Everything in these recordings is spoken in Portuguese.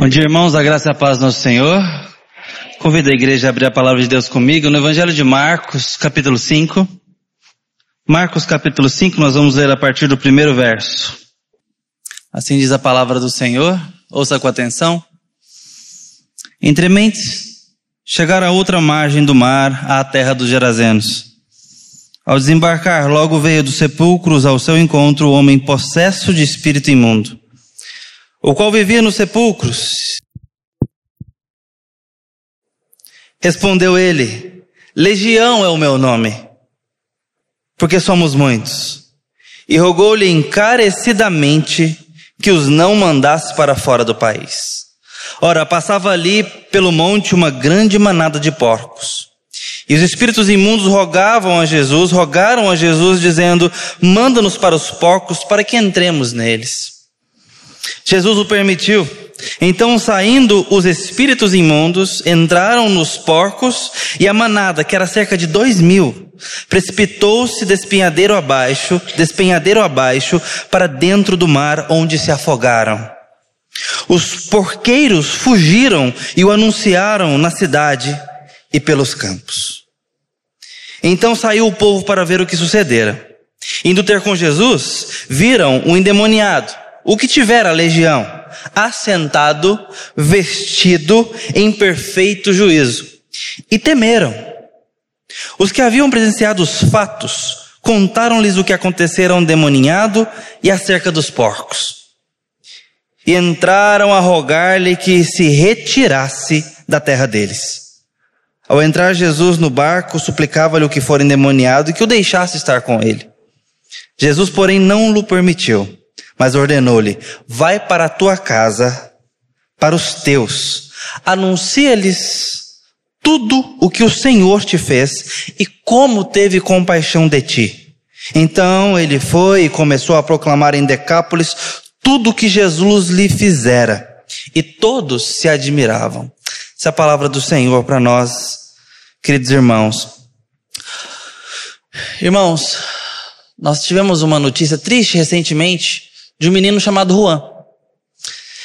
Bom dia, irmãos, a graça e a paz do nosso Senhor. Convido a igreja a abrir a palavra de Deus comigo no Evangelho de Marcos, capítulo 5. Marcos, capítulo 5, nós vamos ler a partir do primeiro verso. Assim diz a palavra do Senhor, ouça com atenção. Entre mentes, chegaram a outra margem do mar, à terra dos Gerazenos. Ao desembarcar, logo veio dos sepulcros ao seu encontro o homem possesso de espírito imundo o qual vivia nos sepulcros. Respondeu ele: Legião é o meu nome, porque somos muitos. E rogou-lhe encarecidamente que os não mandasse para fora do país. Ora, passava ali pelo monte uma grande manada de porcos. E os espíritos imundos rogavam a Jesus, rogaram a Jesus, dizendo: Manda-nos para os porcos para que entremos neles. Jesus o permitiu. Então, saindo os espíritos imundos, entraram nos porcos e a manada, que era cerca de dois mil, precipitou-se despenhadeiro abaixo, despenhadeiro abaixo, para dentro do mar, onde se afogaram. Os porqueiros fugiram e o anunciaram na cidade e pelos campos. Então saiu o povo para ver o que sucedera. Indo ter com Jesus, viram o endemoniado o que tiver a legião, assentado, vestido em perfeito juízo. E temeram. Os que haviam presenciado os fatos contaram-lhes o que acontecera ao demoninhado e acerca dos porcos. E entraram a rogar-lhe que se retirasse da terra deles. Ao entrar Jesus no barco, suplicava-lhe o que for endemoniado e que o deixasse estar com ele. Jesus, porém, não lhe permitiu mas ordenou-lhe: Vai para a tua casa, para os teus, anuncia-lhes tudo o que o Senhor te fez e como teve compaixão de ti. Então ele foi e começou a proclamar em Decápolis tudo o que Jesus lhe fizera, e todos se admiravam. Essa é a palavra do Senhor para nós, queridos irmãos. Irmãos, nós tivemos uma notícia triste recentemente de um menino chamado Juan.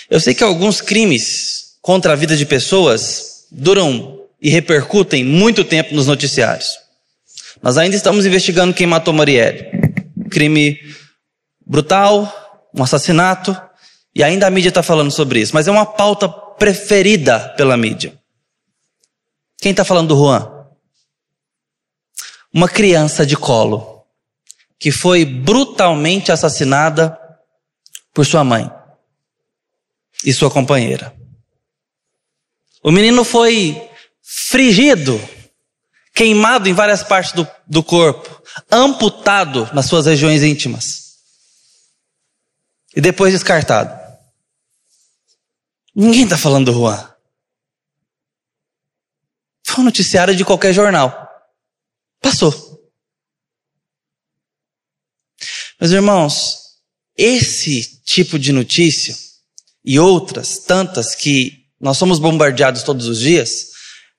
Eu sei que alguns crimes contra a vida de pessoas duram e repercutem muito tempo nos noticiários. Nós ainda estamos investigando quem matou Marielle. Crime brutal, um assassinato, e ainda a mídia está falando sobre isso. Mas é uma pauta preferida pela mídia. Quem está falando do Juan? Uma criança de colo que foi brutalmente assassinada por sua mãe e sua companheira. O menino foi frigido, queimado em várias partes do, do corpo, amputado nas suas regiões íntimas e depois descartado. Ninguém está falando do Juan. Foi um noticiário de qualquer jornal. Passou. Meus irmãos, esse tipo de notícia e outras tantas que nós somos bombardeados todos os dias,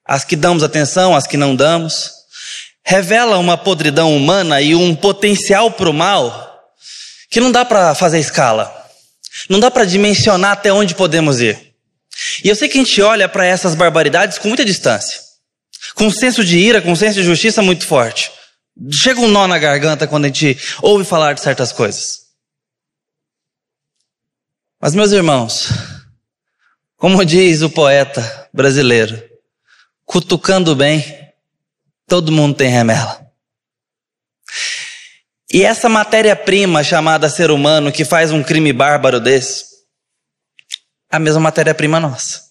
as que damos atenção, as que não damos, revela uma podridão humana e um potencial para o mal que não dá para fazer escala. Não dá para dimensionar até onde podemos ir. E eu sei que a gente olha para essas barbaridades com muita distância. Com um senso de ira, com um senso de justiça muito forte. Chega um nó na garganta quando a gente ouve falar de certas coisas. Mas, meus irmãos, como diz o poeta brasileiro, cutucando bem, todo mundo tem remela. E essa matéria-prima chamada ser humano que faz um crime bárbaro desse, a mesma matéria-prima nossa.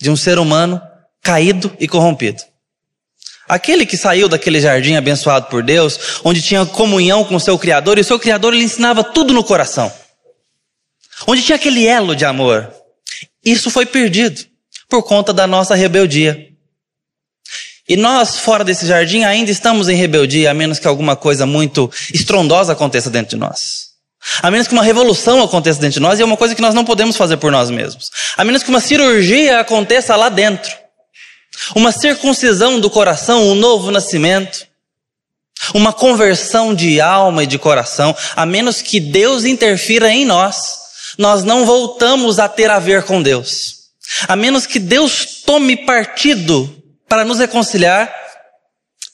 De um ser humano caído e corrompido. Aquele que saiu daquele jardim abençoado por Deus, onde tinha comunhão com o seu Criador, e o seu Criador lhe ensinava tudo no coração onde tinha aquele elo de amor. Isso foi perdido por conta da nossa rebeldia. E nós, fora desse jardim, ainda estamos em rebeldia, a menos que alguma coisa muito estrondosa aconteça dentro de nós. A menos que uma revolução aconteça dentro de nós, e é uma coisa que nós não podemos fazer por nós mesmos. A menos que uma cirurgia aconteça lá dentro. Uma circuncisão do coração, um novo nascimento. Uma conversão de alma e de coração, a menos que Deus interfira em nós nós não voltamos a ter a ver com Deus. A menos que Deus tome partido para nos reconciliar,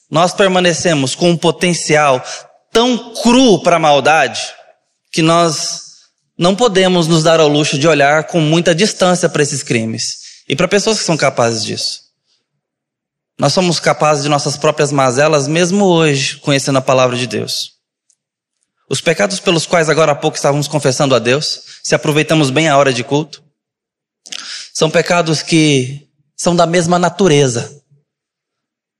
nós permanecemos com um potencial tão cru para a maldade que nós não podemos nos dar ao luxo de olhar com muita distância para esses crimes e para pessoas que são capazes disso. Nós somos capazes de nossas próprias mazelas mesmo hoje, conhecendo a palavra de Deus. Os pecados pelos quais agora há pouco estávamos confessando a Deus, se aproveitamos bem a hora de culto, são pecados que são da mesma natureza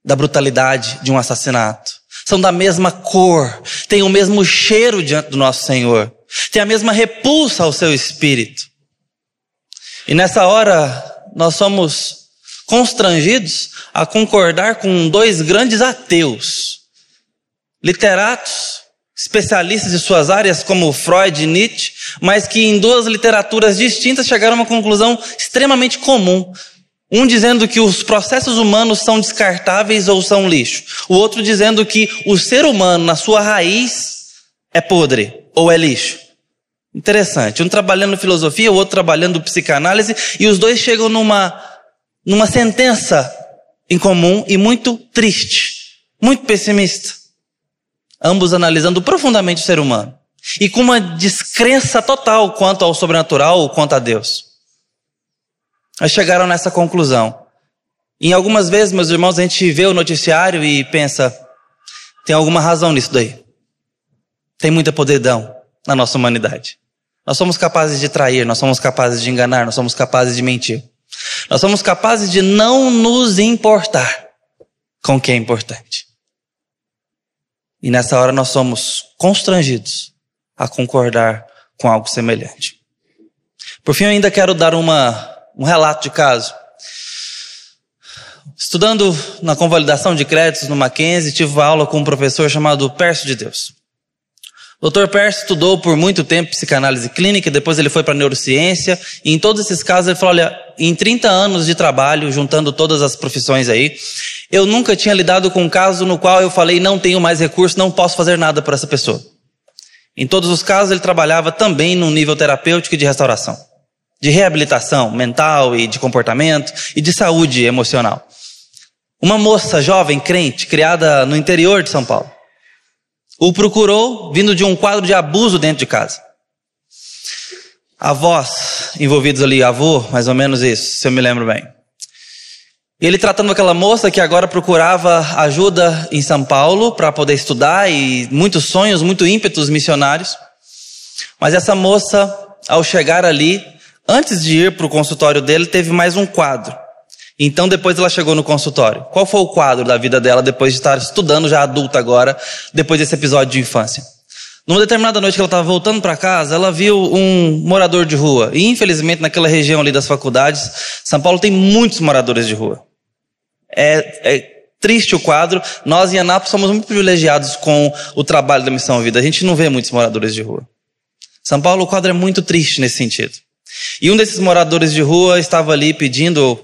da brutalidade de um assassinato. São da mesma cor, têm o mesmo cheiro diante do nosso Senhor, têm a mesma repulsa ao seu espírito. E nessa hora, nós somos constrangidos a concordar com dois grandes ateus, literatos, especialistas de suas áreas, como Freud e Nietzsche, mas que em duas literaturas distintas chegaram a uma conclusão extremamente comum. Um dizendo que os processos humanos são descartáveis ou são lixo. O outro dizendo que o ser humano, na sua raiz, é podre ou é lixo. Interessante. Um trabalhando filosofia, o outro trabalhando psicanálise, e os dois chegam numa, numa sentença em comum e muito triste, muito pessimista. Ambos analisando profundamente o ser humano. E com uma descrença total quanto ao sobrenatural ou quanto a Deus. Eles chegaram nessa conclusão. Em algumas vezes, meus irmãos, a gente vê o noticiário e pensa: tem alguma razão nisso daí. Tem muita podridão na nossa humanidade. Nós somos capazes de trair, nós somos capazes de enganar, nós somos capazes de mentir. Nós somos capazes de não nos importar com o que é importante. E nessa hora nós somos constrangidos a concordar com algo semelhante. Por fim, eu ainda quero dar uma um relato de caso. Estudando na convalidação de créditos no Mackenzie, tive uma aula com um professor chamado Perso de Deus. O Dr. Perso estudou por muito tempo psicanálise clínica, depois ele foi para neurociência, e em todos esses casos ele falou: olha, em 30 anos de trabalho, juntando todas as profissões aí, eu nunca tinha lidado com um caso no qual eu falei: não tenho mais recurso, não posso fazer nada por essa pessoa. Em todos os casos, ele trabalhava também num nível terapêutico e de restauração de reabilitação mental e de comportamento e de saúde emocional. Uma moça jovem crente, criada no interior de São Paulo, o procurou vindo de um quadro de abuso dentro de casa. Avós envolvidos ali, avô, mais ou menos isso, se eu me lembro bem. Ele tratando aquela moça que agora procurava ajuda em São Paulo para poder estudar e muitos sonhos, muitos ímpetos missionários. Mas essa moça, ao chegar ali, Antes de ir para o consultório dele, teve mais um quadro. Então depois ela chegou no consultório. Qual foi o quadro da vida dela depois de estar estudando já adulta agora, depois desse episódio de infância? Numa determinada noite que ela estava voltando para casa, ela viu um morador de rua. E infelizmente naquela região ali das faculdades, São Paulo tem muitos moradores de rua. É, é triste o quadro. Nós em Anápolis somos muito privilegiados com o trabalho da Missão Vida. A gente não vê muitos moradores de rua. São Paulo o quadro é muito triste nesse sentido. E um desses moradores de rua estava ali pedindo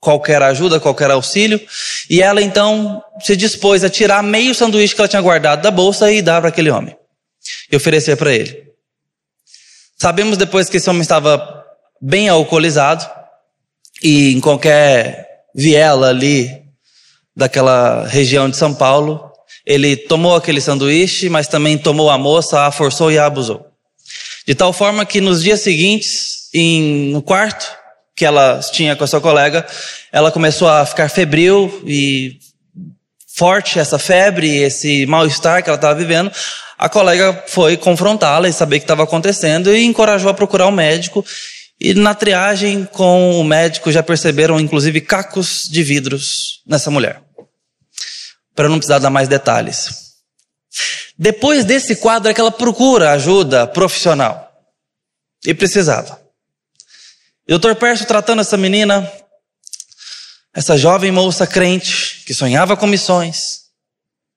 qualquer ajuda, qualquer auxílio, e ela então se dispôs a tirar meio sanduíche que ela tinha guardado da bolsa e dar para aquele homem e oferecer para ele. Sabemos depois que esse homem estava bem alcoolizado e em qualquer viela ali daquela região de São Paulo, ele tomou aquele sanduíche, mas também tomou a moça, a forçou e a abusou. De tal forma que nos dias seguintes em, no quarto que ela tinha com a sua colega, ela começou a ficar febril e forte essa febre, esse mal-estar que ela estava vivendo. A colega foi confrontá-la e saber o que estava acontecendo e encorajou a procurar um médico. E na triagem com o médico já perceberam inclusive cacos de vidros nessa mulher. Para não precisar dar mais detalhes. Depois desse quadro é que ela procura ajuda profissional. E precisava. O Dr. Perso tratando essa menina, essa jovem moça crente, que sonhava com missões,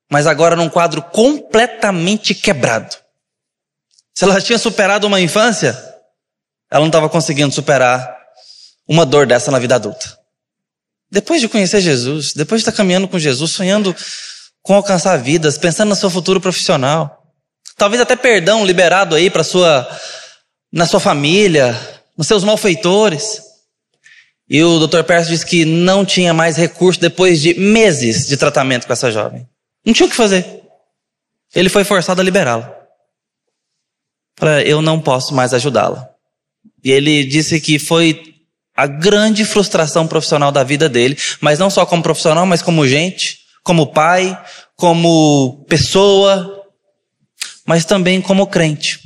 mas agora num quadro completamente quebrado. Se ela tinha superado uma infância, ela não estava conseguindo superar uma dor dessa na vida adulta. Depois de conhecer Jesus, depois de estar caminhando com Jesus, sonhando com alcançar vidas, pensando no seu futuro profissional, talvez até perdão liberado aí para sua na sua família, nos seus malfeitores. E o Dr. Percy disse que não tinha mais recurso depois de meses de tratamento com essa jovem. Não tinha o que fazer. Ele foi forçado a liberá-la. Para eu não posso mais ajudá-la. E ele disse que foi a grande frustração profissional da vida dele, mas não só como profissional, mas como gente, como pai, como pessoa, mas também como crente.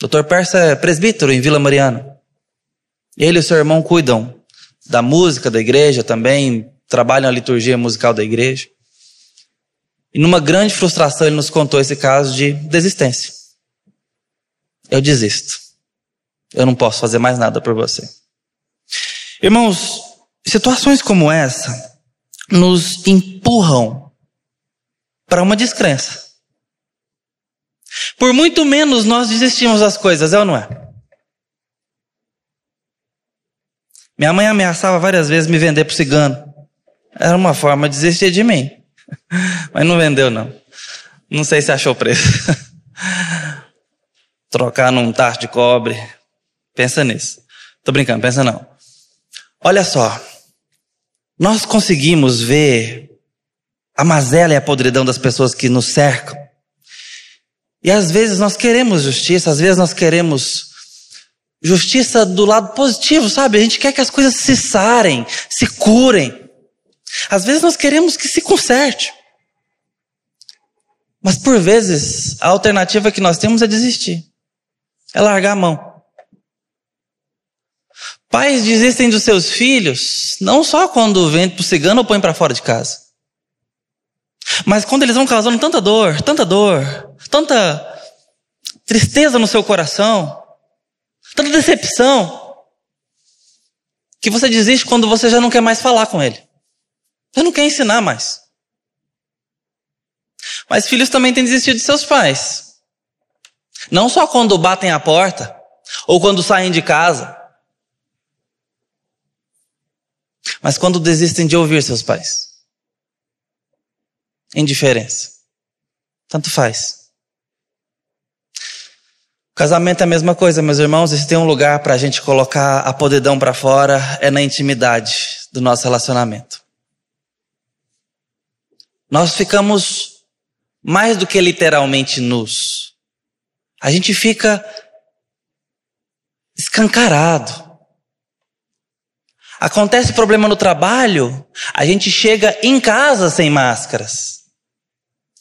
Dr. Persa é presbítero em Vila Mariana. Ele e seu irmão cuidam da música da igreja também, trabalham a liturgia musical da igreja. E numa grande frustração ele nos contou esse caso de desistência. Eu desisto. Eu não posso fazer mais nada por você. Irmãos, situações como essa nos empurram para uma descrença. Por muito menos nós desistimos das coisas, é ou não é? Minha mãe ameaçava várias vezes me vender para cigano. Era uma forma de desistir de mim. Mas não vendeu, não. Não sei se achou preço. Trocar num tacho de cobre. Pensa nisso. Tô brincando, pensa não. Olha só. Nós conseguimos ver a mazela e a podridão das pessoas que nos cercam. E às vezes nós queremos justiça, às vezes nós queremos justiça do lado positivo, sabe? A gente quer que as coisas se sarem, se curem. Às vezes nós queremos que se conserte. Mas por vezes a alternativa que nós temos é desistir. É largar a mão. Pais desistem dos seus filhos não só quando o cigano ou põe para fora de casa. Mas quando eles vão causando tanta dor, tanta dor, tanta tristeza no seu coração, tanta decepção, que você desiste quando você já não quer mais falar com ele. Você não quer ensinar mais. Mas filhos também têm desistido de seus pais. Não só quando batem a porta, ou quando saem de casa, mas quando desistem de ouvir seus pais. Indiferença. Tanto faz. Casamento é a mesma coisa, meus irmãos, se tem um lugar para a gente colocar a podridão para fora, é na intimidade do nosso relacionamento. Nós ficamos mais do que literalmente nus. A gente fica escancarado. Acontece problema no trabalho, a gente chega em casa sem máscaras.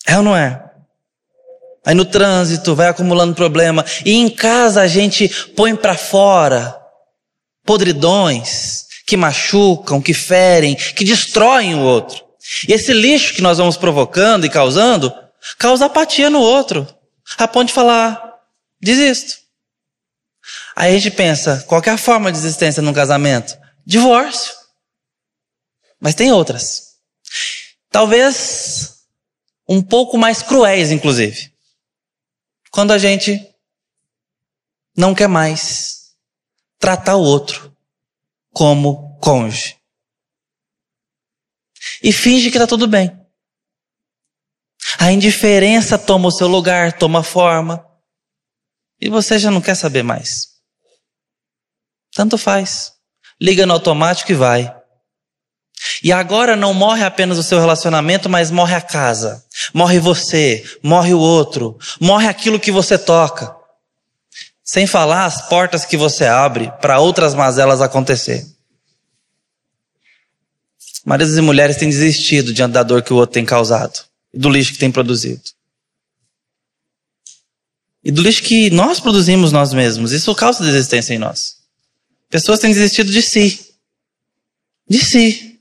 É ou não é? Aí no trânsito vai acumulando problema. E em casa a gente põe para fora podridões que machucam, que ferem, que destroem o outro. E esse lixo que nós vamos provocando e causando, causa apatia no outro. A ponto de falar, desisto. Aí a gente pensa, qual é a forma de existência num casamento? Divórcio. Mas tem outras. Talvez um pouco mais cruéis, inclusive. Quando a gente não quer mais tratar o outro como cônjuge. E finge que está tudo bem. A indiferença toma o seu lugar, toma forma. E você já não quer saber mais. Tanto faz. Liga no automático e vai. E agora não morre apenas o seu relacionamento, mas morre a casa. Morre você, morre o outro, morre aquilo que você toca. Sem falar as portas que você abre para outras mazelas acontecer. Maridos e mulheres têm desistido diante da dor que o outro tem causado do lixo que tem produzido. E do lixo que nós produzimos nós mesmos. Isso causa desistência em nós. Pessoas têm desistido de si. De si.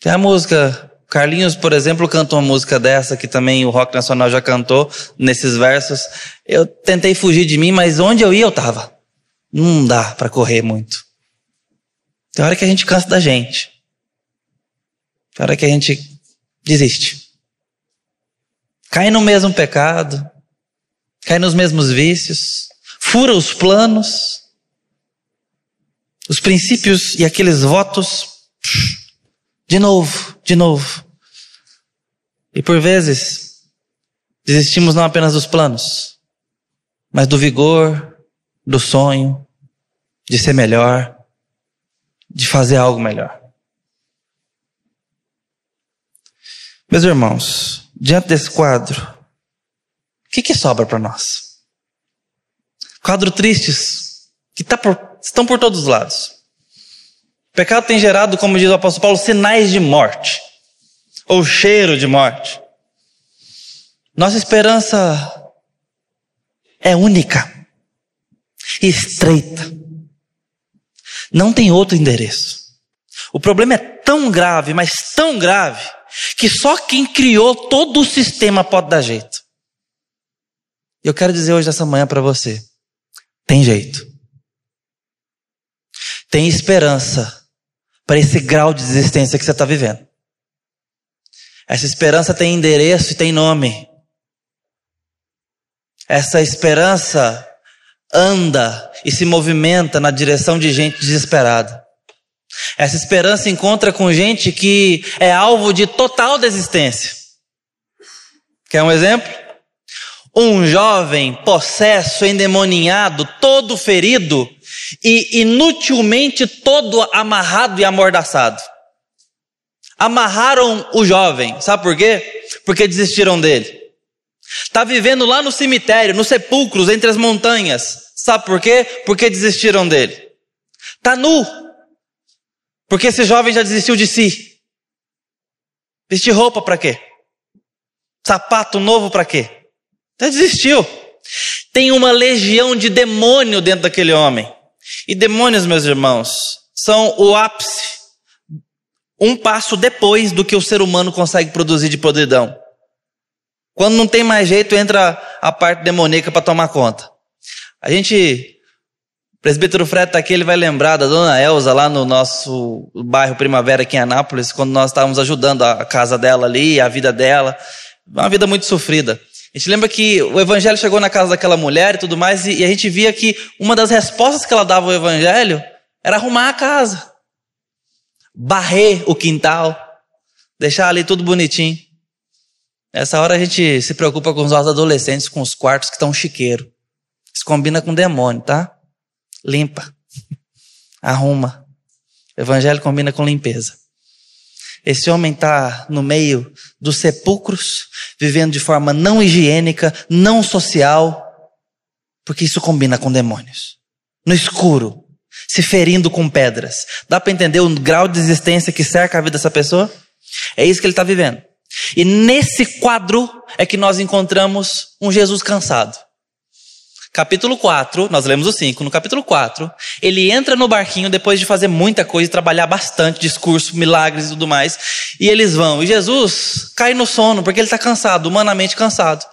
Tem a música. Carlinhos, por exemplo, canta uma música dessa que também o rock nacional já cantou nesses versos. Eu tentei fugir de mim, mas onde eu ia eu tava. Não dá para correr muito. Tem hora que a gente cansa da gente. Tem hora que a gente desiste. Cai no mesmo pecado. Cai nos mesmos vícios. Fura os planos. Os princípios e aqueles votos. De novo, de novo. E por vezes, desistimos não apenas dos planos, mas do vigor, do sonho, de ser melhor, de fazer algo melhor. Meus irmãos, diante desse quadro, o que, que sobra para nós? Quadro tristes, que tá por, estão por todos os lados. O pecado tem gerado, como diz o apóstolo Paulo, sinais de morte, ou cheiro de morte. Nossa esperança é única, estreita. Não tem outro endereço. O problema é tão grave, mas tão grave, que só quem criou todo o sistema pode dar jeito. Eu quero dizer hoje, essa manhã, para você: tem jeito. Tem esperança para esse grau de existência que você está vivendo. Essa esperança tem endereço e tem nome. Essa esperança anda e se movimenta na direção de gente desesperada. Essa esperança encontra com gente que é alvo de total desistência. Quer um exemplo? Um jovem possesso, endemoninhado, todo ferido e inutilmente todo amarrado e amordaçado. Amarraram o jovem, sabe por quê? Porque desistiram dele. Está vivendo lá no cemitério, nos sepulcros, entre as montanhas. Sabe por quê? Porque desistiram dele. Está nu. Porque esse jovem já desistiu de si. Vestir roupa para quê? Sapato novo para quê? Já desistiu. Tem uma legião de demônio dentro daquele homem. E demônios, meus irmãos, são o ápice. Um passo depois do que o ser humano consegue produzir de podridão. Quando não tem mais jeito, entra a parte demoníaca para tomar conta. A gente, o presbítero Fred está aqui, ele vai lembrar da dona Elza lá no nosso bairro Primavera aqui em Anápolis, quando nós estávamos ajudando a casa dela ali, a vida dela. Uma vida muito sofrida. A gente lembra que o evangelho chegou na casa daquela mulher e tudo mais, e, a gente via que uma das respostas que ela dava ao evangelho era arrumar a casa, barrer o quintal, deixar ali tudo bonitinho. Nessa hora a gente se preocupa com os nossos adolescentes, com os quartos que estão chiqueiro. Isso combina com demônio, tá? Limpa. Arruma. O evangelho combina com limpeza. Esse homem está no meio dos sepulcros, vivendo de forma não higiênica, não social, porque isso combina com demônios. No escuro, se ferindo com pedras. Dá para entender o grau de existência que cerca a vida dessa pessoa? É isso que ele está vivendo. E nesse quadro é que nós encontramos um Jesus cansado. Capítulo 4, nós lemos o 5, no capítulo 4, ele entra no barquinho depois de fazer muita coisa, trabalhar bastante, discurso, milagres e tudo mais, e eles vão. E Jesus cai no sono, porque ele está cansado, humanamente cansado.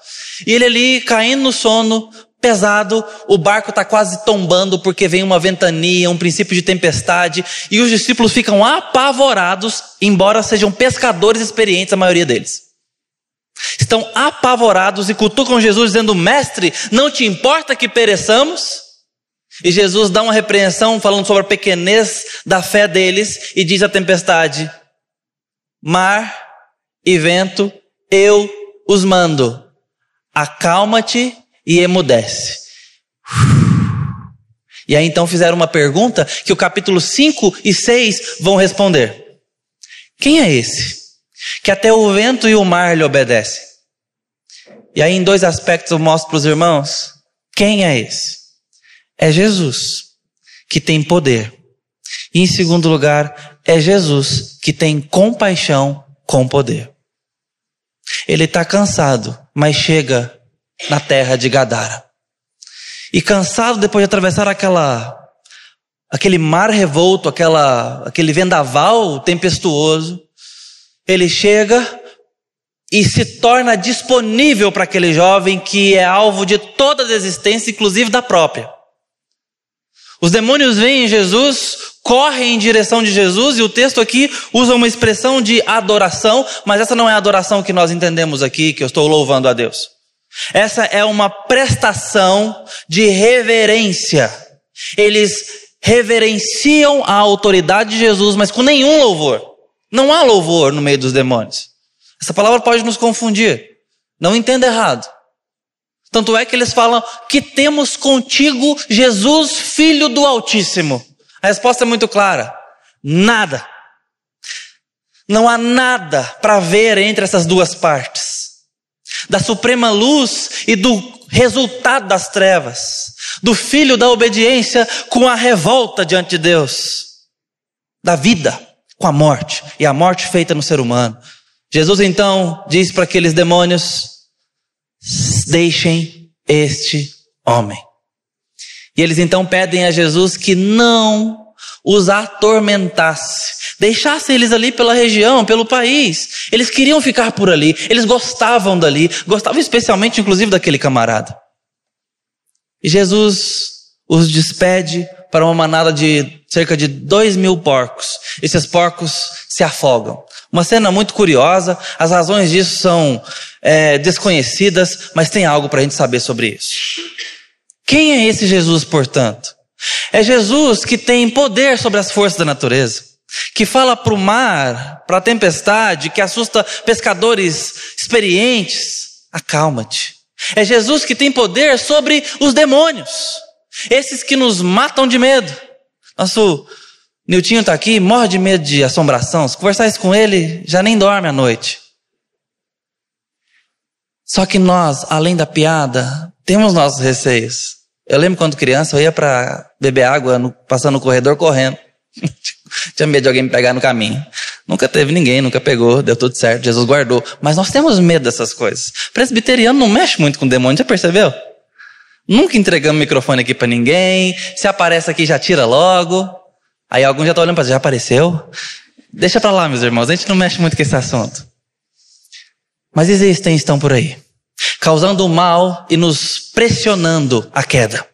E ele ali, caindo no sono, pesado, o barco está quase tombando porque vem uma ventania, um princípio de tempestade, e os discípulos ficam apavorados, embora sejam pescadores experientes, a maioria deles. Estão apavorados e cutucam Jesus, dizendo: Mestre, não te importa que pereçamos? E Jesus dá uma repreensão falando sobre a pequenez da fé deles e diz à tempestade: Mar e vento, eu os mando, acalma-te e emudece. E aí então fizeram uma pergunta que o capítulo 5 e 6 vão responder. Quem é esse? Que até o vento e o mar lhe obedecem. E aí em dois aspectos eu mostro para os irmãos. Quem é esse? É Jesus, que tem poder. E em segundo lugar, é Jesus que tem compaixão com poder. Ele está cansado, mas chega na terra de Gadara. E cansado depois de atravessar aquela aquele mar revolto, aquela aquele vendaval tempestuoso, ele chega e se torna disponível para aquele jovem que é alvo de toda a desistência, inclusive da própria. Os demônios veem Jesus, correm em direção de Jesus, e o texto aqui usa uma expressão de adoração, mas essa não é a adoração que nós entendemos aqui, que eu estou louvando a Deus. Essa é uma prestação de reverência. Eles reverenciam a autoridade de Jesus, mas com nenhum louvor. Não há louvor no meio dos demônios. Essa palavra pode nos confundir. Não entenda errado. Tanto é que eles falam que temos contigo Jesus, filho do Altíssimo. A resposta é muito clara: nada. Não há nada para ver entre essas duas partes. Da suprema luz e do resultado das trevas. Do filho da obediência com a revolta diante de Deus. Da vida com a morte. E a morte feita no ser humano. Jesus então diz para aqueles demônios: deixem este homem. E eles então pedem a Jesus que não os atormentasse, deixasse eles ali pela região, pelo país. Eles queriam ficar por ali, eles gostavam dali, gostavam especialmente, inclusive, daquele camarada. E Jesus os despede para uma manada de cerca de dois mil porcos. Esses porcos se afogam. Uma cena muito curiosa, as razões disso são é, desconhecidas, mas tem algo para a gente saber sobre isso. Quem é esse Jesus, portanto? É Jesus que tem poder sobre as forças da natureza, que fala para o mar, para a tempestade, que assusta pescadores experientes. Acalma-te. É Jesus que tem poder sobre os demônios, esses que nos matam de medo. Nosso Niltinho está aqui, morre de medo de assombração. Se conversar isso com ele, já nem dorme à noite. Só que nós, além da piada, temos nossos receios. Eu lembro quando criança, eu ia para beber água, no, passando no corredor correndo. Tinha medo de alguém me pegar no caminho. Nunca teve ninguém, nunca pegou, deu tudo certo, Jesus guardou. Mas nós temos medo dessas coisas. Presbiteriano não mexe muito com demônio, já percebeu? Nunca entregamos microfone aqui para ninguém. Se aparece aqui, já tira logo. Aí algum já está olhando para já apareceu? Deixa para lá, meus irmãos, a gente não mexe muito com esse assunto. Mas existem, estão por aí, causando mal e nos pressionando a queda.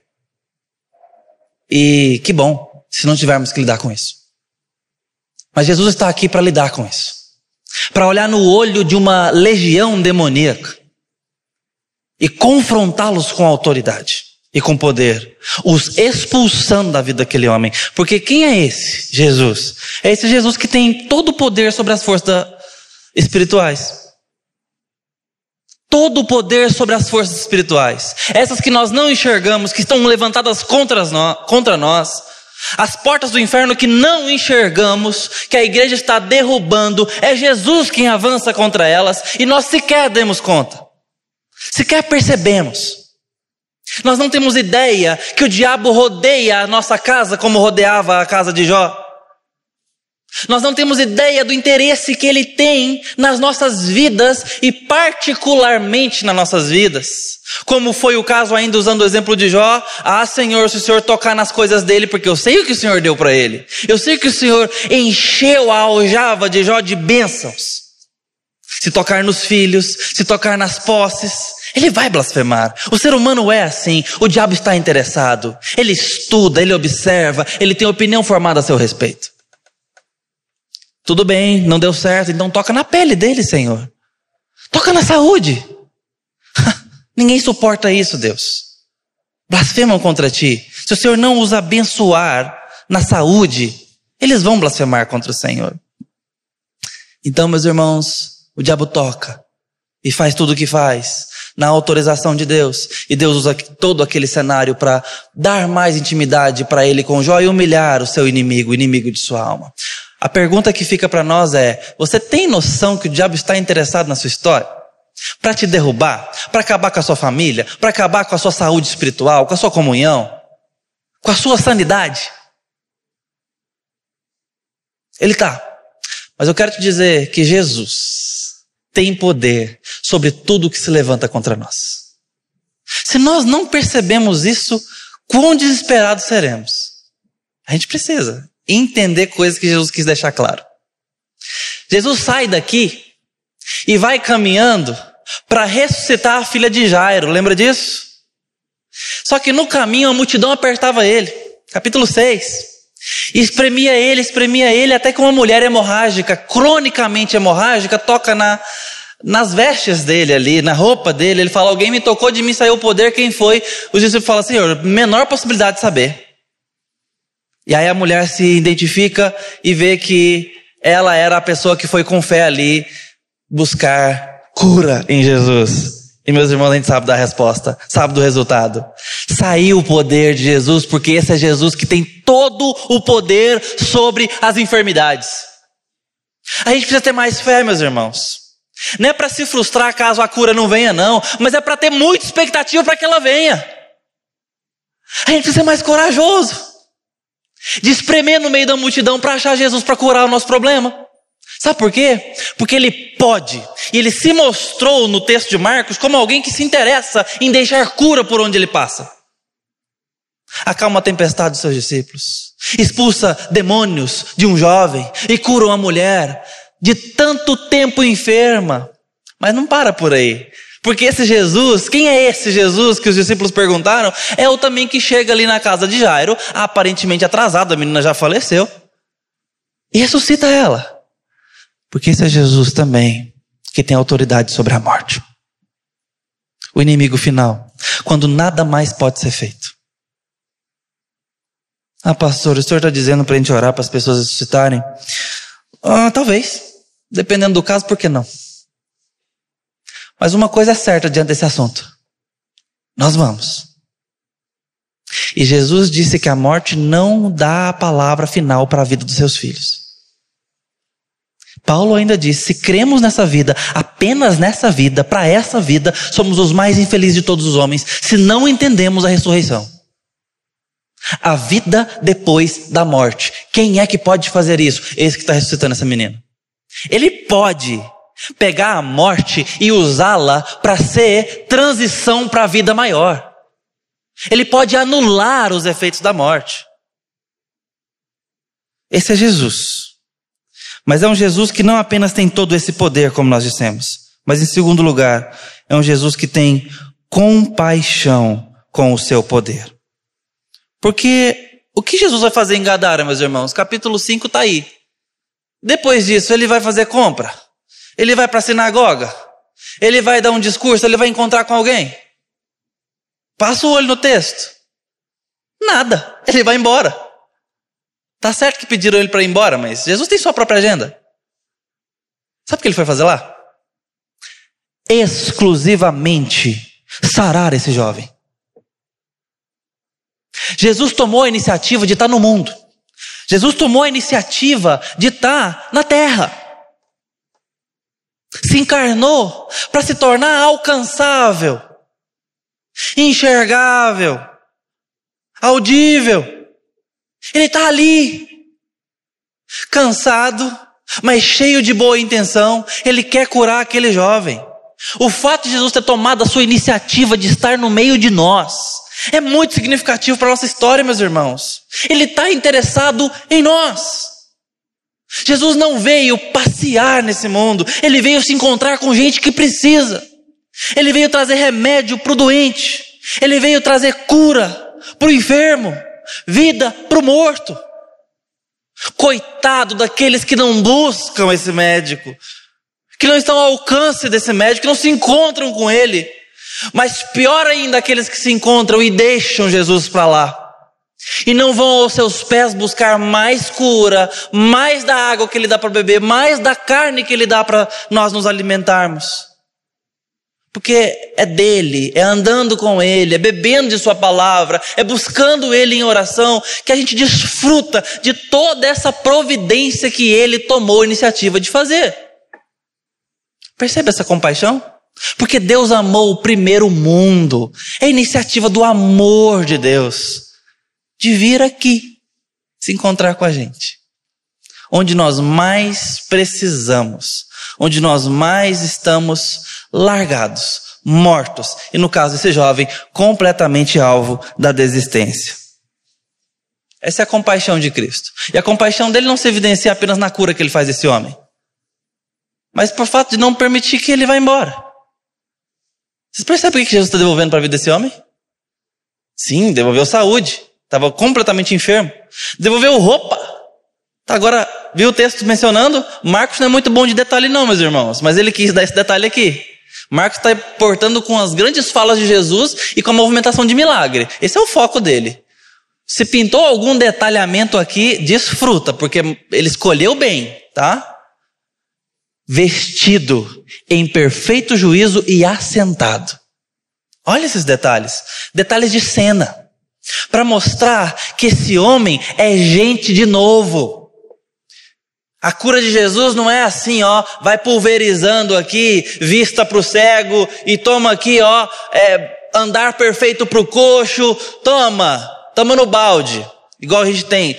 E que bom se não tivermos que lidar com isso. Mas Jesus está aqui para lidar com isso. Para olhar no olho de uma legião demoníaca e confrontá-los com autoridade e com poder, os expulsando da vida daquele homem. Porque quem é esse Jesus? É esse Jesus que tem todo o poder sobre as forças espirituais. Todo o poder sobre as forças espirituais. Essas que nós não enxergamos, que estão levantadas contra nós, contra nós. As portas do inferno que não enxergamos, que a igreja está derrubando, é Jesus quem avança contra elas e nós sequer demos conta. Sequer percebemos. Nós não temos ideia que o diabo rodeia a nossa casa como rodeava a casa de Jó. Nós não temos ideia do interesse que ele tem nas nossas vidas e particularmente nas nossas vidas. Como foi o caso ainda usando o exemplo de Jó, ah Senhor, se o Senhor tocar nas coisas dele, porque eu sei o que o Senhor deu para ele. Eu sei que o Senhor encheu a aljava de Jó de bênçãos. Se tocar nos filhos, se tocar nas posses, ele vai blasfemar. O ser humano é assim. O diabo está interessado. Ele estuda, ele observa, ele tem opinião formada a seu respeito. Tudo bem, não deu certo, então toca na pele dele, Senhor. Toca na saúde. Ninguém suporta isso, Deus. Blasfemam contra ti. Se o Senhor não os abençoar na saúde, eles vão blasfemar contra o Senhor. Então, meus irmãos, o diabo toca e faz tudo o que faz na autorização de Deus. E Deus usa todo aquele cenário para dar mais intimidade para ele com Jó e humilhar o seu inimigo, o inimigo de sua alma. A pergunta que fica para nós é: você tem noção que o diabo está interessado na sua história? Para te derrubar, para acabar com a sua família, para acabar com a sua saúde espiritual, com a sua comunhão, com a sua sanidade? Ele está. Mas eu quero te dizer que Jesus, tem poder sobre tudo que se levanta contra nós. Se nós não percebemos isso, quão desesperados seremos? A gente precisa entender coisas que Jesus quis deixar claro. Jesus sai daqui e vai caminhando para ressuscitar a filha de Jairo, lembra disso? Só que no caminho a multidão apertava ele. Capítulo 6. Espremia ele, espremia ele, até que uma mulher hemorrágica, cronicamente hemorrágica, toca na, nas vestes dele ali, na roupa dele. Ele fala: Alguém me tocou, de mim saiu o poder, quem foi? Os discípulos falam: Senhor, menor possibilidade de saber. E aí a mulher se identifica e vê que ela era a pessoa que foi com fé ali buscar cura em Jesus. E meus irmãos, a gente sabe da resposta, sabe do resultado. Saiu o poder de Jesus, porque esse é Jesus que tem todo o poder sobre as enfermidades. A gente precisa ter mais fé, meus irmãos. Não é para se frustrar caso a cura não venha, não, mas é para ter muita expectativa para que ela venha. A gente precisa ser mais corajoso, de espremer no meio da multidão para achar Jesus para curar o nosso problema. Sabe por quê? Porque ele pode. E ele se mostrou no texto de Marcos como alguém que se interessa em deixar cura por onde ele passa. Acalma a tempestade dos seus discípulos. Expulsa demônios de um jovem e cura uma mulher de tanto tempo enferma. Mas não para por aí. Porque esse Jesus, quem é esse Jesus que os discípulos perguntaram? É o também que chega ali na casa de Jairo, aparentemente atrasado, a menina já faleceu, e ressuscita ela. Porque esse é Jesus também que tem autoridade sobre a morte. O inimigo final, quando nada mais pode ser feito. Ah, pastor, o senhor está dizendo para a gente orar para as pessoas ressuscitarem? Ah, talvez. Dependendo do caso, por que não? Mas uma coisa é certa diante desse assunto: nós vamos. E Jesus disse que a morte não dá a palavra final para a vida dos seus filhos. Paulo ainda diz: se cremos nessa vida, apenas nessa vida, para essa vida, somos os mais infelizes de todos os homens, se não entendemos a ressurreição. A vida depois da morte. Quem é que pode fazer isso? Esse que está ressuscitando essa menina. Ele pode pegar a morte e usá-la para ser transição para a vida maior. Ele pode anular os efeitos da morte. Esse é Jesus. Mas é um Jesus que não apenas tem todo esse poder, como nós dissemos, mas em segundo lugar, é um Jesus que tem compaixão com o seu poder. Porque o que Jesus vai fazer em Gadara, meus irmãos? Capítulo 5 está aí. Depois disso, ele vai fazer compra. Ele vai para a sinagoga. Ele vai dar um discurso, ele vai encontrar com alguém. Passa o olho no texto. Nada. Ele vai embora. Tá certo que pediram ele para ir embora, mas Jesus tem sua própria agenda. Sabe o que ele foi fazer lá? Exclusivamente sarar esse jovem. Jesus tomou a iniciativa de estar no mundo. Jesus tomou a iniciativa de estar na terra. Se encarnou para se tornar alcançável, enxergável, audível. Ele está ali, cansado, mas cheio de boa intenção. Ele quer curar aquele jovem. O fato de Jesus ter tomado a sua iniciativa de estar no meio de nós é muito significativo para a nossa história, meus irmãos. Ele está interessado em nós. Jesus não veio passear nesse mundo, ele veio se encontrar com gente que precisa. Ele veio trazer remédio para o doente, ele veio trazer cura para o enfermo vida para o morto. Coitado daqueles que não buscam esse médico, que não estão ao alcance desse médico, que não se encontram com ele. Mas pior ainda, aqueles que se encontram e deixam Jesus para lá. E não vão aos seus pés buscar mais cura, mais da água que ele dá para beber, mais da carne que ele dá para nós nos alimentarmos. Porque é dele, é andando com ele, é bebendo de sua palavra, é buscando ele em oração, que a gente desfruta de toda essa providência que ele tomou a iniciativa de fazer. Percebe essa compaixão? Porque Deus amou o primeiro mundo. É a iniciativa do amor de Deus de vir aqui se encontrar com a gente. Onde nós mais precisamos, onde nós mais estamos largados, mortos, e no caso desse jovem, completamente alvo da desistência. Essa é a compaixão de Cristo. E a compaixão dele não se evidencia apenas na cura que ele faz desse homem, mas por fato de não permitir que ele vá embora. Vocês percebem o que Jesus está devolvendo para a vida desse homem? Sim, devolveu saúde. Estava completamente enfermo. Devolveu roupa. Tá, agora, viu o texto mencionando? Marcos não é muito bom de detalhe, não, meus irmãos, mas ele quis dar esse detalhe aqui. Marcos está portando com as grandes falas de Jesus e com a movimentação de milagre. Esse é o foco dele. Se pintou algum detalhamento aqui, desfruta, porque ele escolheu bem, tá? vestido em perfeito juízo e assentado. Olha esses detalhes, detalhes de cena, para mostrar que esse homem é gente de novo. A cura de Jesus não é assim, ó, vai pulverizando aqui, vista para o cego e toma aqui, ó, é, andar perfeito para o coxo, toma, toma no balde, igual a gente tem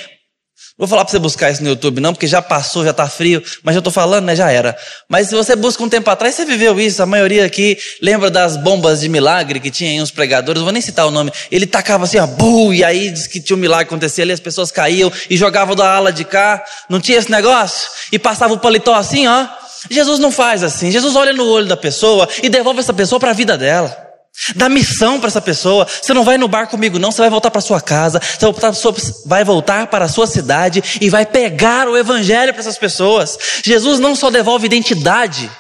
Vou falar para você buscar isso no YouTube, não, porque já passou, já está frio, mas eu estou falando, né? Já era. Mas se você busca um tempo atrás, você viveu isso. A maioria aqui lembra das bombas de milagre que tinha aí uns pregadores, vou nem citar o nome. Ele tacava assim, ó, bu, e aí diz que tinha um milagre acontecer ali, as pessoas caíam e jogavam da ala de cá. Não tinha esse negócio? E passava o paletó assim, ó. Jesus não faz assim. Jesus olha no olho da pessoa e devolve essa pessoa para a vida dela. Dá missão para essa pessoa. Você não vai no bar comigo, não. Você vai voltar para sua casa. Você vai voltar para a sua cidade e vai pegar o evangelho para essas pessoas. Jesus não só devolve identidade,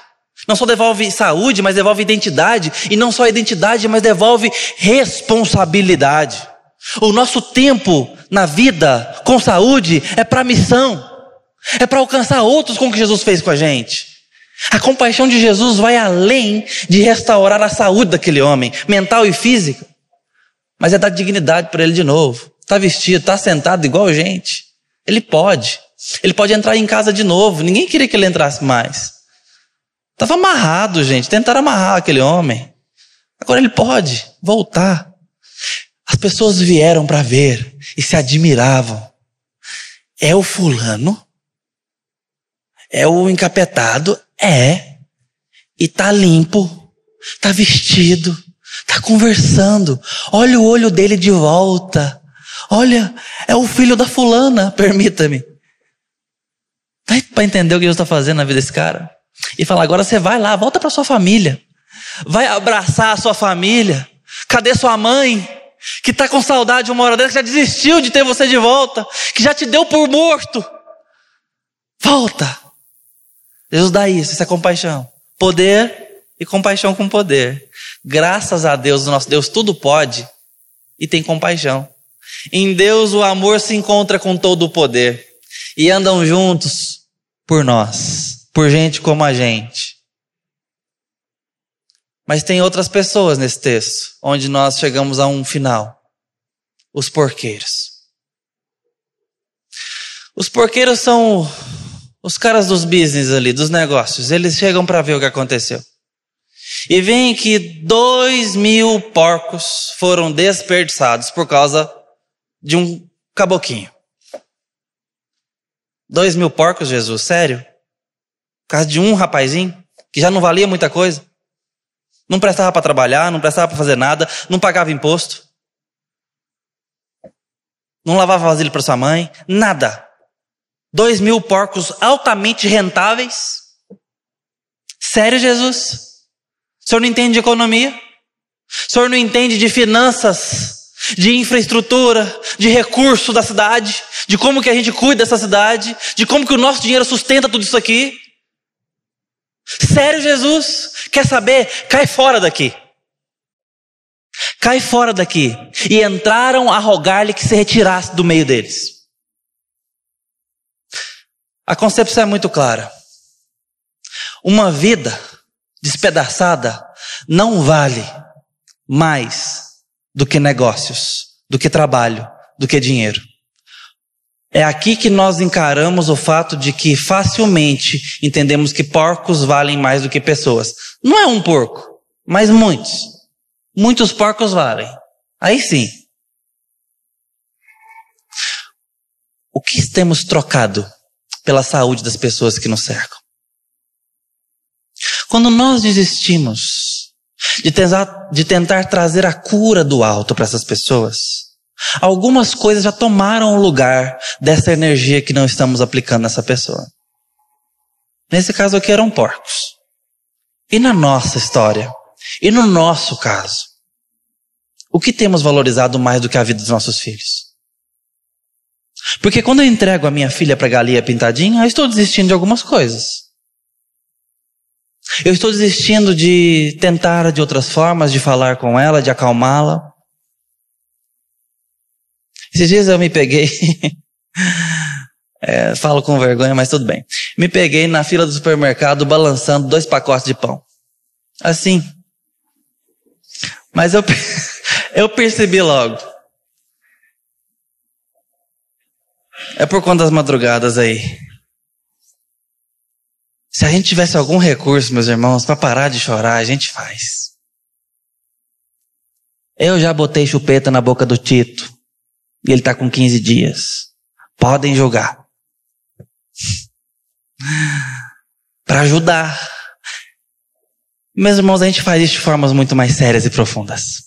não só devolve saúde, mas devolve identidade. E não só identidade, mas devolve responsabilidade. O nosso tempo na vida com saúde é para missão. É para alcançar outros com o que Jesus fez com a gente. A compaixão de Jesus vai além de restaurar a saúde daquele homem, mental e física, mas é dar dignidade para ele de novo. Está vestido, está sentado igual gente. Ele pode. Ele pode entrar em casa de novo. Ninguém queria que ele entrasse mais. Estava amarrado, gente. Tentaram amarrar aquele homem. Agora ele pode voltar. As pessoas vieram para ver e se admiravam. É o fulano? É o encapetado? É. E tá limpo, tá vestido, tá conversando. Olha o olho dele de volta. Olha, é o filho da fulana, permita-me. Dá para entender o que Deus está fazendo na vida desse cara? E fala, agora você vai lá, volta para sua família. Vai abraçar a sua família. Cadê sua mãe? Que está com saudade de uma hora dessa, que já desistiu de ter você de volta, que já te deu por morto. Volta. Jesus dá isso, isso é compaixão. Poder e compaixão com poder. Graças a Deus, o nosso Deus tudo pode e tem compaixão. Em Deus o amor se encontra com todo o poder e andam juntos por nós, por gente como a gente. Mas tem outras pessoas nesse texto, onde nós chegamos a um final. Os porqueiros. Os porqueiros são os caras dos business ali, dos negócios, eles chegam para ver o que aconteceu. E veem que dois mil porcos foram desperdiçados por causa de um caboquinho. Dois mil porcos, Jesus, sério? Por causa de um rapazinho que já não valia muita coisa. Não prestava para trabalhar, não prestava para fazer nada, não pagava imposto. Não lavava vasilha para sua mãe, nada. Dois mil porcos altamente rentáveis? Sério, Jesus? O senhor não entende de economia? O senhor não entende de finanças, de infraestrutura, de recurso da cidade, de como que a gente cuida dessa cidade, de como que o nosso dinheiro sustenta tudo isso aqui? Sério, Jesus? Quer saber? Cai fora daqui. Cai fora daqui. E entraram a rogar-lhe que se retirasse do meio deles. A concepção é muito clara. Uma vida despedaçada não vale mais do que negócios, do que trabalho, do que dinheiro. É aqui que nós encaramos o fato de que facilmente entendemos que porcos valem mais do que pessoas. Não é um porco, mas muitos. Muitos porcos valem. Aí sim. O que temos trocado pela saúde das pessoas que nos cercam. Quando nós desistimos de tentar, de tentar trazer a cura do alto para essas pessoas, algumas coisas já tomaram o lugar dessa energia que não estamos aplicando nessa pessoa. Nesse caso aqui eram porcos. E na nossa história? E no nosso caso? O que temos valorizado mais do que a vida dos nossos filhos? Porque quando eu entrego a minha filha para galinha pintadinha, eu estou desistindo de algumas coisas. Eu estou desistindo de tentar de outras formas de falar com ela, de acalmá-la. Esses dias eu me peguei. É, falo com vergonha, mas tudo bem. Me peguei na fila do supermercado balançando dois pacotes de pão. Assim. Mas eu, eu percebi logo. É por conta das madrugadas aí. Se a gente tivesse algum recurso, meus irmãos, para parar de chorar, a gente faz. Eu já botei chupeta na boca do Tito. E ele está com 15 dias. Podem julgar. Para ajudar. Meus irmãos, a gente faz isso de formas muito mais sérias e profundas.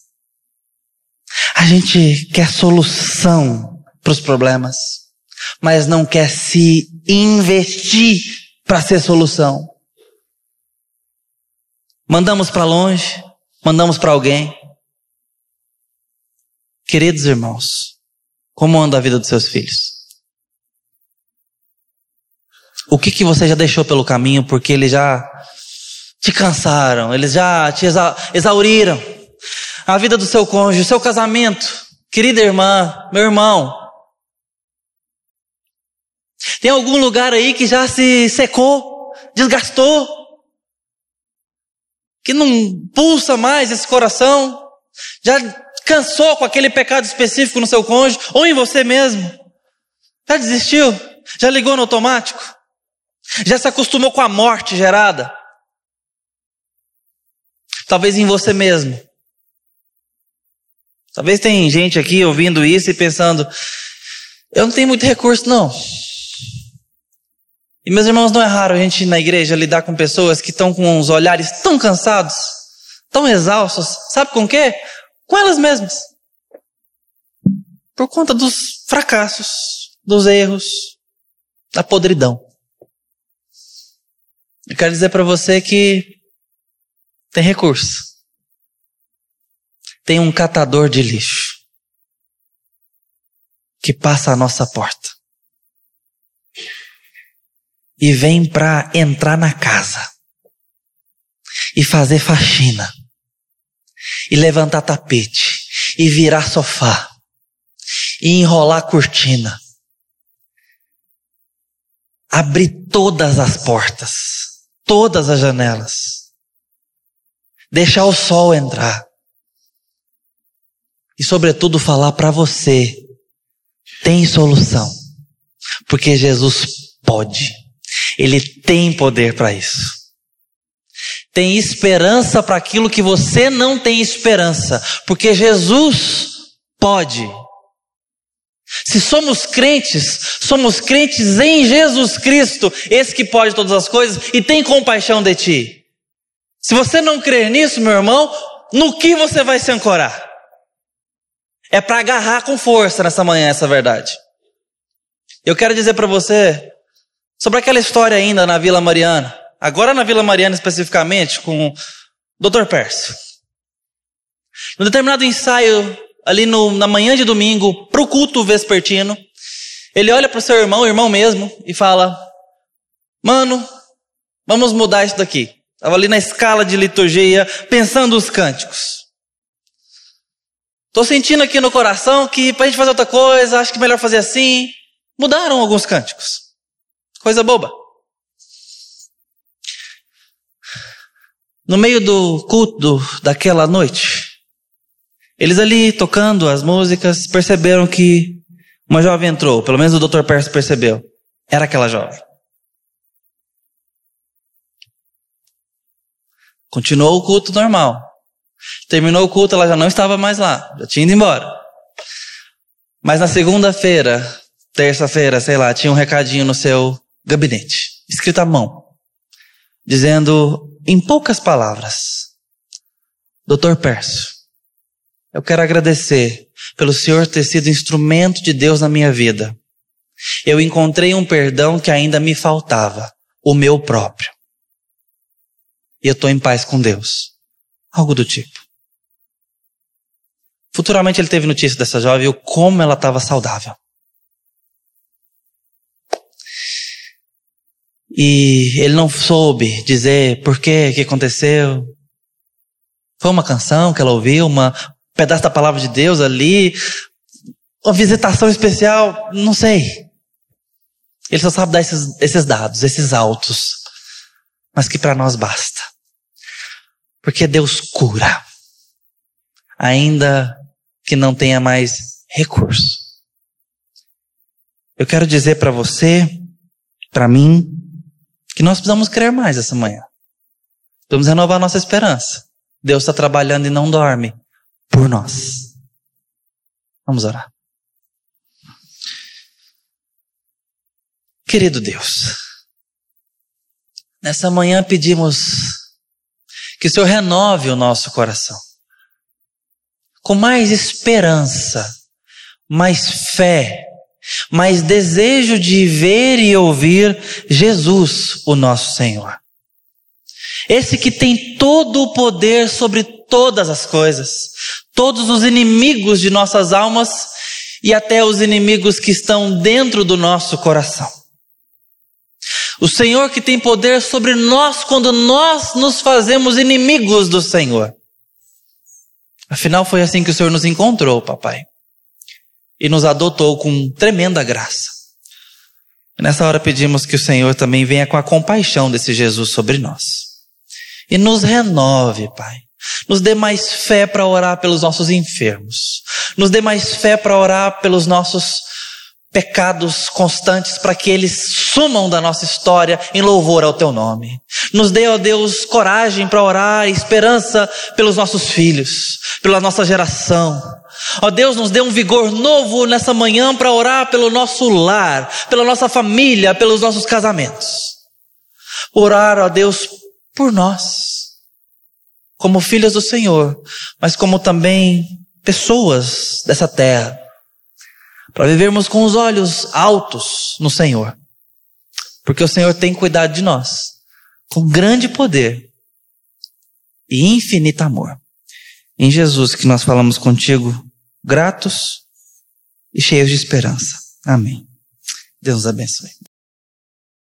A gente quer solução para os problemas, mas não quer se investir para ser solução. Mandamos para longe, mandamos para alguém. Queridos irmãos, como anda a vida dos seus filhos? O que, que você já deixou pelo caminho porque eles já te cansaram, eles já te exa exauriram? A vida do seu cônjuge, seu casamento, querida irmã, meu irmão. Tem algum lugar aí que já se secou, desgastou, que não pulsa mais esse coração, já cansou com aquele pecado específico no seu cônjuge ou em você mesmo? Já desistiu? Já ligou no automático? Já se acostumou com a morte gerada? Talvez em você mesmo. Talvez tem gente aqui ouvindo isso e pensando: eu não tenho muito recurso, não. E meus irmãos, não é raro a gente na igreja lidar com pessoas que estão com os olhares tão cansados, tão exaustos, sabe com quê? Com elas mesmas. Por conta dos fracassos, dos erros, da podridão. Eu quero dizer para você que tem recurso. Tem um catador de lixo que passa a nossa porta e vem para entrar na casa e fazer faxina e levantar tapete e virar sofá e enrolar cortina. Abrir todas as portas, todas as janelas. Deixar o sol entrar. E sobretudo falar para você, tem solução. Porque Jesus pode. Ele tem poder para isso. Tem esperança para aquilo que você não tem esperança, porque Jesus pode. Se somos crentes, somos crentes em Jesus Cristo, esse que pode todas as coisas e tem compaixão de ti. Se você não crer nisso, meu irmão, no que você vai se ancorar? É para agarrar com força nessa manhã essa verdade. Eu quero dizer para você Sobre aquela história ainda na Vila Mariana, agora na Vila Mariana especificamente, com o Dr. Pércio. No determinado ensaio, ali no, na manhã de domingo, para o culto vespertino, ele olha para o seu irmão, irmão mesmo, e fala: Mano, vamos mudar isso daqui. Estava ali na escala de liturgia, pensando os cânticos. Estou sentindo aqui no coração que para a gente fazer outra coisa, acho que é melhor fazer assim. Mudaram alguns cânticos. Coisa boba. No meio do culto daquela noite, eles ali tocando as músicas, perceberam que uma jovem entrou, pelo menos o Dr. Percy percebeu. Era aquela jovem. Continuou o culto normal. Terminou o culto, ela já não estava mais lá, já tinha ido embora. Mas na segunda-feira, terça-feira, sei lá, tinha um recadinho no seu gabinete, escrito à mão, dizendo em poucas palavras: Doutor Pércio, eu quero agradecer pelo Senhor ter sido instrumento de Deus na minha vida. Eu encontrei um perdão que ainda me faltava, o meu próprio. E eu estou em paz com Deus. Algo do tipo. Futuramente ele teve notícia dessa jovem e como ela estava saudável. E ele não soube dizer por que que aconteceu. Foi uma canção que ela ouviu, uma um pedaço da palavra de Deus ali, uma visitação especial, não sei. Ele só sabe dar esses, esses dados, esses autos, mas que para nós basta. Porque Deus cura, ainda que não tenha mais recurso. Eu quero dizer para você, para mim, que nós precisamos crer mais essa manhã. Vamos renovar nossa esperança. Deus está trabalhando e não dorme por nós. Vamos orar. Querido Deus, nessa manhã pedimos que o Senhor renove o nosso coração com mais esperança, mais fé, mais desejo de ver e ouvir Jesus, o nosso Senhor. Esse que tem todo o poder sobre todas as coisas, todos os inimigos de nossas almas e até os inimigos que estão dentro do nosso coração. O Senhor que tem poder sobre nós quando nós nos fazemos inimigos do Senhor. Afinal, foi assim que o Senhor nos encontrou, papai. E nos adotou com tremenda graça. Nessa hora pedimos que o Senhor também venha com a compaixão desse Jesus sobre nós. E nos renove, Pai. Nos dê mais fé para orar pelos nossos enfermos. Nos dê mais fé para orar pelos nossos pecados constantes para que eles sumam da nossa história em louvor ao teu nome. Nos dê, ó Deus, coragem para orar, esperança pelos nossos filhos, pela nossa geração. Ó Deus, nos dê um vigor novo nessa manhã para orar pelo nosso lar, pela nossa família, pelos nossos casamentos. Orar, ó Deus, por nós, como filhos do Senhor, mas como também pessoas dessa terra para vivermos com os olhos altos no Senhor. Porque o Senhor tem cuidado de nós com grande poder e infinito amor. Em Jesus que nós falamos contigo, gratos e cheios de esperança. Amém. Deus abençoe.